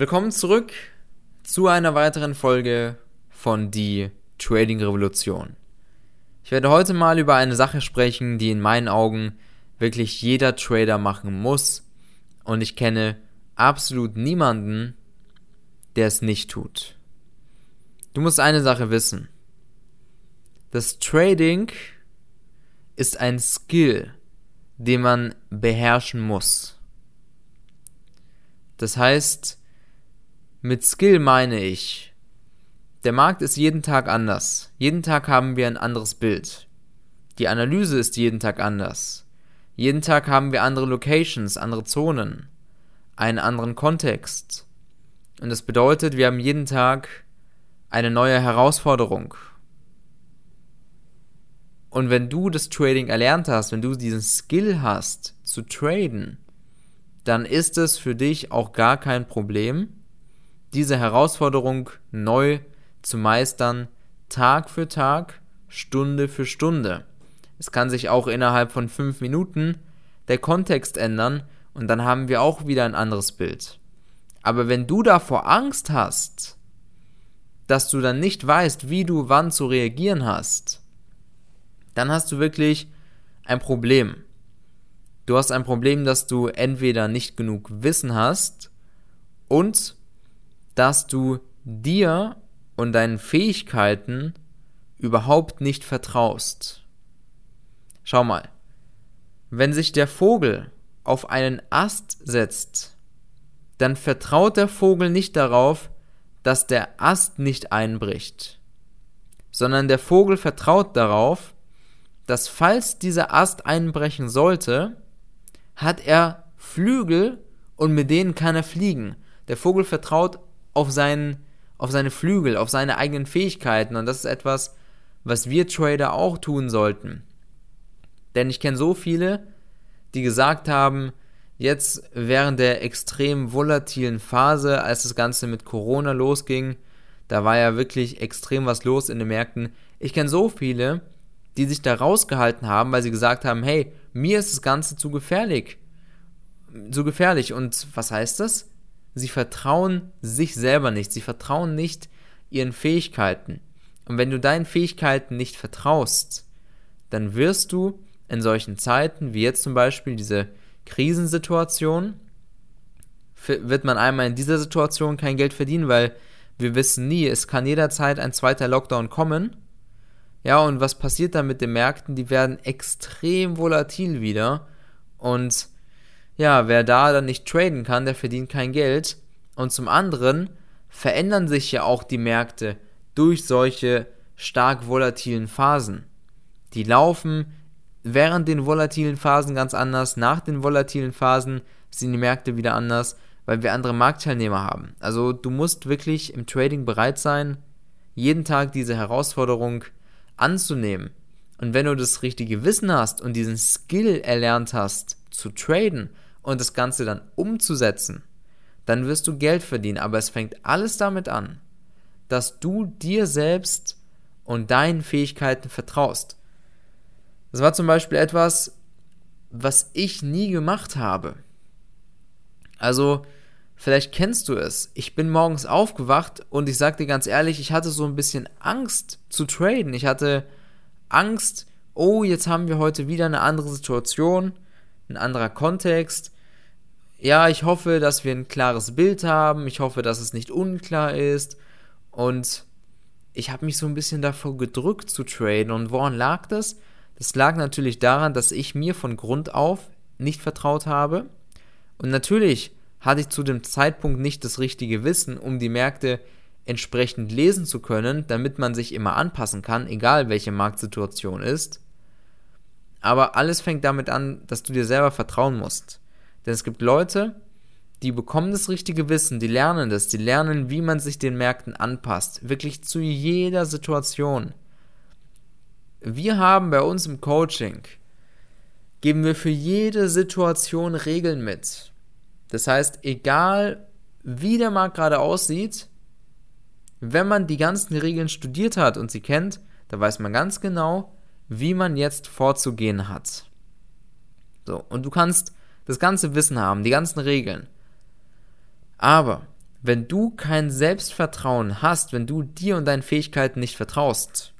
Willkommen zurück zu einer weiteren Folge von Die Trading Revolution. Ich werde heute mal über eine Sache sprechen, die in meinen Augen wirklich jeder Trader machen muss und ich kenne absolut niemanden, der es nicht tut. Du musst eine Sache wissen. Das Trading ist ein Skill, den man beherrschen muss. Das heißt, mit Skill meine ich, der Markt ist jeden Tag anders. Jeden Tag haben wir ein anderes Bild. Die Analyse ist jeden Tag anders. Jeden Tag haben wir andere Locations, andere Zonen, einen anderen Kontext. Und das bedeutet, wir haben jeden Tag eine neue Herausforderung. Und wenn du das Trading erlernt hast, wenn du diesen Skill hast zu traden, dann ist es für dich auch gar kein Problem, diese Herausforderung neu zu meistern, Tag für Tag, Stunde für Stunde. Es kann sich auch innerhalb von fünf Minuten der Kontext ändern und dann haben wir auch wieder ein anderes Bild. Aber wenn du davor Angst hast, dass du dann nicht weißt, wie du wann zu reagieren hast, dann hast du wirklich ein Problem. Du hast ein Problem, dass du entweder nicht genug Wissen hast und dass du dir und deinen Fähigkeiten überhaupt nicht vertraust. Schau mal, wenn sich der Vogel auf einen Ast setzt, dann vertraut der Vogel nicht darauf, dass der Ast nicht einbricht, sondern der Vogel vertraut darauf, dass falls dieser Ast einbrechen sollte, hat er Flügel und mit denen kann er fliegen. Der Vogel vertraut auf, seinen, auf seine Flügel, auf seine eigenen Fähigkeiten. Und das ist etwas, was wir Trader auch tun sollten. Denn ich kenne so viele, die gesagt haben, jetzt während der extrem volatilen Phase, als das Ganze mit Corona losging, da war ja wirklich extrem was los in den Märkten. Ich kenne so viele, die sich da rausgehalten haben, weil sie gesagt haben, hey, mir ist das Ganze zu gefährlich. Zu gefährlich. Und was heißt das? Sie vertrauen sich selber nicht. Sie vertrauen nicht ihren Fähigkeiten. Und wenn du deinen Fähigkeiten nicht vertraust, dann wirst du in solchen Zeiten, wie jetzt zum Beispiel diese Krisensituation, wird man einmal in dieser Situation kein Geld verdienen, weil wir wissen nie, es kann jederzeit ein zweiter Lockdown kommen. Ja, und was passiert dann mit den Märkten? Die werden extrem volatil wieder. Und ja, wer da dann nicht traden kann, der verdient kein Geld. Und zum anderen verändern sich ja auch die Märkte durch solche stark volatilen Phasen. Die laufen während den volatilen Phasen ganz anders, nach den volatilen Phasen sind die Märkte wieder anders, weil wir andere Marktteilnehmer haben. Also du musst wirklich im Trading bereit sein, jeden Tag diese Herausforderung anzunehmen. Und wenn du das richtige Wissen hast und diesen Skill erlernt hast zu traden und das Ganze dann umzusetzen, dann wirst du Geld verdienen. Aber es fängt alles damit an, dass du dir selbst und deinen Fähigkeiten vertraust. Das war zum Beispiel etwas, was ich nie gemacht habe. Also, vielleicht kennst du es. Ich bin morgens aufgewacht und ich sag dir ganz ehrlich, ich hatte so ein bisschen Angst zu traden. Ich hatte Angst, oh, jetzt haben wir heute wieder eine andere Situation ein anderer Kontext. Ja, ich hoffe, dass wir ein klares Bild haben. Ich hoffe, dass es nicht unklar ist. Und ich habe mich so ein bisschen davor gedrückt zu traden. Und woran lag das? Das lag natürlich daran, dass ich mir von Grund auf nicht vertraut habe. Und natürlich hatte ich zu dem Zeitpunkt nicht das richtige Wissen, um die Märkte entsprechend lesen zu können, damit man sich immer anpassen kann, egal welche Marktsituation ist. Aber alles fängt damit an, dass du dir selber vertrauen musst. Denn es gibt Leute, die bekommen das richtige Wissen, die lernen das, die lernen, wie man sich den Märkten anpasst. Wirklich zu jeder Situation. Wir haben bei uns im Coaching, geben wir für jede Situation Regeln mit. Das heißt, egal wie der Markt gerade aussieht, wenn man die ganzen Regeln studiert hat und sie kennt, da weiß man ganz genau, wie man jetzt vorzugehen hat. So, und du kannst das ganze Wissen haben, die ganzen Regeln. Aber wenn du kein Selbstvertrauen hast, wenn du dir und deinen Fähigkeiten nicht vertraust,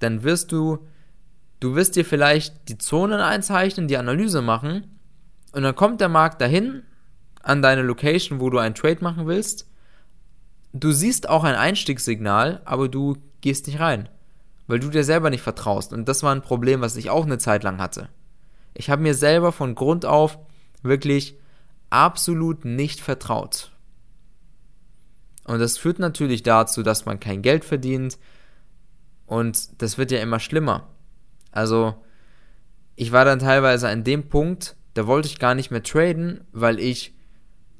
dann wirst du, du wirst dir vielleicht die Zonen einzeichnen, die Analyse machen und dann kommt der Markt dahin an deine Location, wo du einen Trade machen willst. Du siehst auch ein Einstiegssignal, aber du gehst nicht rein, weil du dir selber nicht vertraust. Und das war ein Problem, was ich auch eine Zeit lang hatte. Ich habe mir selber von Grund auf wirklich absolut nicht vertraut. Und das führt natürlich dazu, dass man kein Geld verdient. Und das wird ja immer schlimmer. Also, ich war dann teilweise an dem Punkt, da wollte ich gar nicht mehr traden, weil ich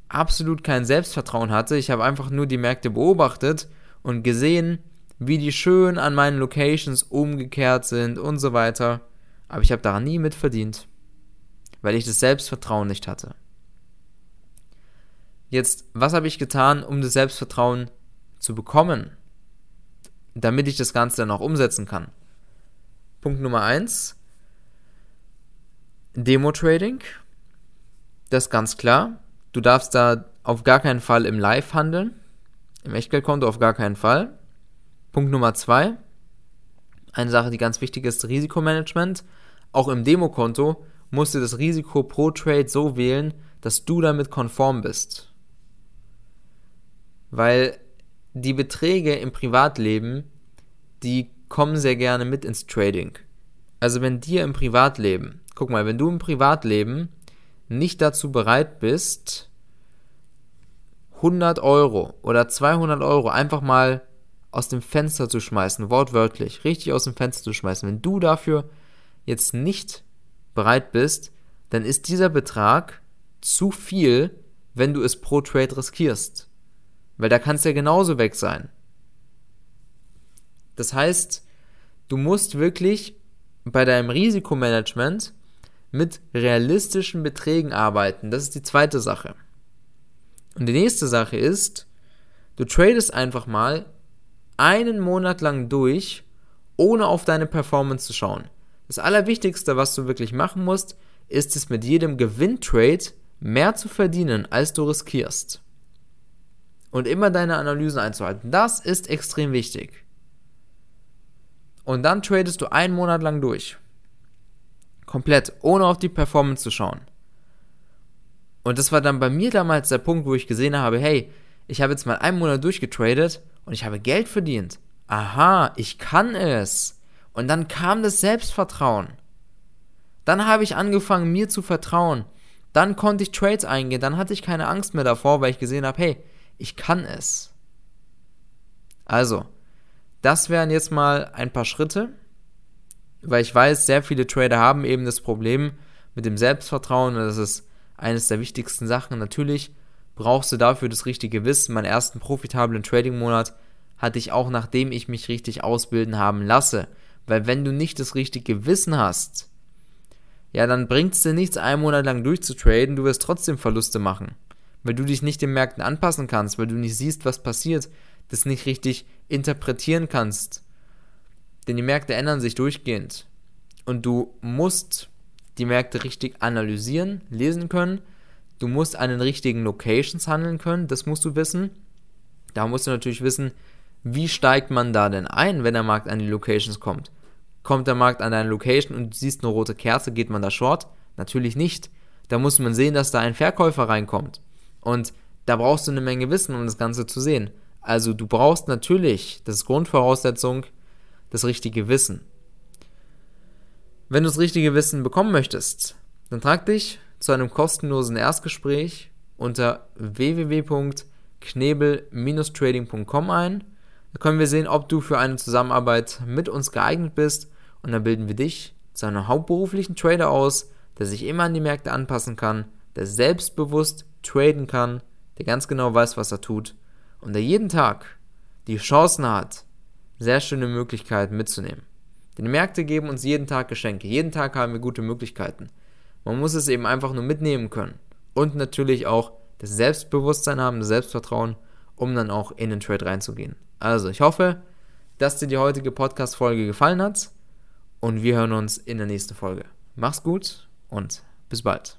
absolut kein Selbstvertrauen hatte. Ich habe einfach nur die Märkte beobachtet und gesehen, wie die schön an meinen Locations umgekehrt sind und so weiter. Aber ich habe daran nie mitverdient, weil ich das Selbstvertrauen nicht hatte. Jetzt, was habe ich getan, um das Selbstvertrauen zu bekommen, damit ich das Ganze dann auch umsetzen kann? Punkt Nummer eins: Demo-Trading. Das ist ganz klar. Du darfst da auf gar keinen Fall im Live handeln. Im Echtgeldkonto auf gar keinen Fall. Punkt Nummer zwei. Eine Sache, die ganz wichtig ist, Risikomanagement. Auch im Demokonto musst du das Risiko pro Trade so wählen, dass du damit konform bist weil die Beträge im Privatleben, die kommen sehr gerne mit ins Trading. Also wenn dir im Privatleben, guck mal, wenn du im Privatleben nicht dazu bereit bist, 100 Euro oder 200 Euro einfach mal aus dem Fenster zu schmeißen, wortwörtlich, richtig aus dem Fenster zu schmeißen, wenn du dafür jetzt nicht bereit bist, dann ist dieser Betrag zu viel, wenn du es pro Trade riskierst. Weil da kann es ja genauso weg sein. Das heißt, du musst wirklich bei deinem Risikomanagement mit realistischen Beträgen arbeiten. Das ist die zweite Sache. Und die nächste Sache ist, du tradest einfach mal einen Monat lang durch, ohne auf deine Performance zu schauen. Das Allerwichtigste, was du wirklich machen musst, ist es mit jedem Gewinntrade mehr zu verdienen, als du riskierst und immer deine Analysen einzuhalten. Das ist extrem wichtig. Und dann tradest du einen Monat lang durch. Komplett, ohne auf die Performance zu schauen. Und das war dann bei mir damals der Punkt, wo ich gesehen habe, hey, ich habe jetzt mal einen Monat durchgetradet und ich habe Geld verdient. Aha, ich kann es. Und dann kam das Selbstvertrauen. Dann habe ich angefangen, mir zu vertrauen. Dann konnte ich Trades eingehen. Dann hatte ich keine Angst mehr davor, weil ich gesehen habe, hey, ich kann es. Also, das wären jetzt mal ein paar Schritte, weil ich weiß, sehr viele Trader haben eben das Problem mit dem Selbstvertrauen und das ist eines der wichtigsten Sachen. Natürlich brauchst du dafür das richtige Wissen. Meinen ersten profitablen Trading-Monat hatte ich auch, nachdem ich mich richtig ausbilden haben lasse. Weil wenn du nicht das richtige Wissen hast, ja, dann bringt es dir nichts, einen Monat lang durchzutraden, du wirst trotzdem Verluste machen weil du dich nicht den Märkten anpassen kannst, weil du nicht siehst, was passiert, das nicht richtig interpretieren kannst. Denn die Märkte ändern sich durchgehend. Und du musst die Märkte richtig analysieren, lesen können. Du musst an den richtigen Locations handeln können, das musst du wissen. Da musst du natürlich wissen, wie steigt man da denn ein, wenn der Markt an die Locations kommt. Kommt der Markt an deine Location und du siehst eine rote Kerze, geht man da short? Natürlich nicht. Da muss man sehen, dass da ein Verkäufer reinkommt. Und da brauchst du eine Menge Wissen, um das Ganze zu sehen. Also du brauchst natürlich, das ist Grundvoraussetzung, das richtige Wissen. Wenn du das richtige Wissen bekommen möchtest, dann trag dich zu einem kostenlosen Erstgespräch unter www.knebel-trading.com ein. Da können wir sehen, ob du für eine Zusammenarbeit mit uns geeignet bist und dann bilden wir dich zu einem hauptberuflichen Trader aus, der sich immer an die Märkte anpassen kann, der selbstbewusst traden kann, der ganz genau weiß, was er tut und der jeden Tag die Chancen hat, sehr schöne Möglichkeiten mitzunehmen. Denn die Märkte geben uns jeden Tag Geschenke. Jeden Tag haben wir gute Möglichkeiten. Man muss es eben einfach nur mitnehmen können. Und natürlich auch das Selbstbewusstsein haben, das Selbstvertrauen, um dann auch in den Trade reinzugehen. Also, ich hoffe, dass dir die heutige Podcast-Folge gefallen hat. Und wir hören uns in der nächsten Folge. Mach's gut und bis bald.